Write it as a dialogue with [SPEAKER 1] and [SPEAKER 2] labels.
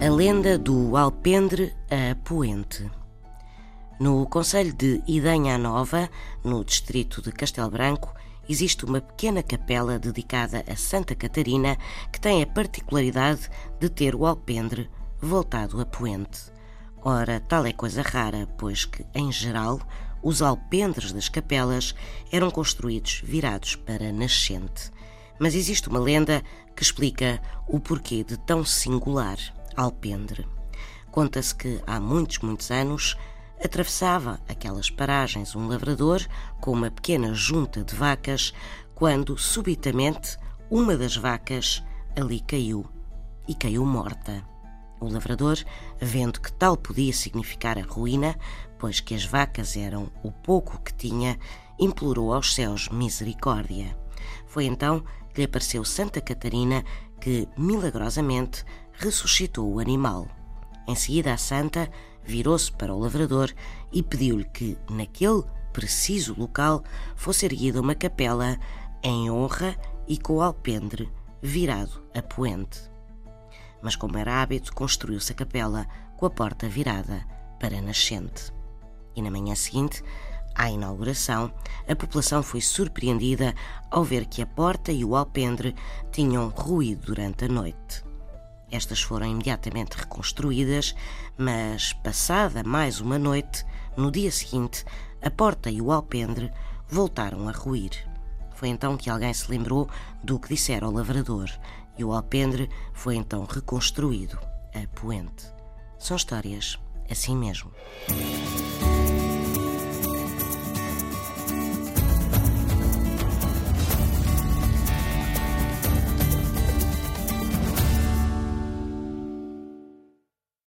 [SPEAKER 1] A lenda do alpendre a poente. No Conselho de Idanha Nova, no distrito de Castelo Branco, existe uma pequena capela dedicada a Santa Catarina que tem a particularidade de ter o alpendre voltado a poente. Ora, tal é coisa rara, pois que, em geral, os alpendres das capelas eram construídos virados para nascente. Mas existe uma lenda que explica o porquê de tão singular alpendre. Conta-se que há muitos, muitos anos atravessava aquelas paragens um lavrador com uma pequena junta de vacas quando subitamente uma das vacas ali caiu e caiu morta. O lavrador, vendo que tal podia significar a ruína, pois que as vacas eram o pouco que tinha, implorou aos céus misericórdia. Foi então que lhe apareceu Santa Catarina, que milagrosamente ressuscitou o animal. Em seguida, a santa virou-se para o lavrador e pediu-lhe que, naquele preciso local, fosse erguida uma capela em honra e com o alpendre virado a poente. Mas, como era hábito, construiu-se a capela com a porta virada para a nascente. E na manhã seguinte, à inauguração, a população foi surpreendida ao ver que a porta e o alpendre tinham ruído durante a noite. Estas foram imediatamente reconstruídas, mas, passada mais uma noite, no dia seguinte, a porta e o alpendre voltaram a ruir. Foi então que alguém se lembrou do que dissera o lavrador e o alpendre foi então reconstruído a poente. São histórias assim mesmo.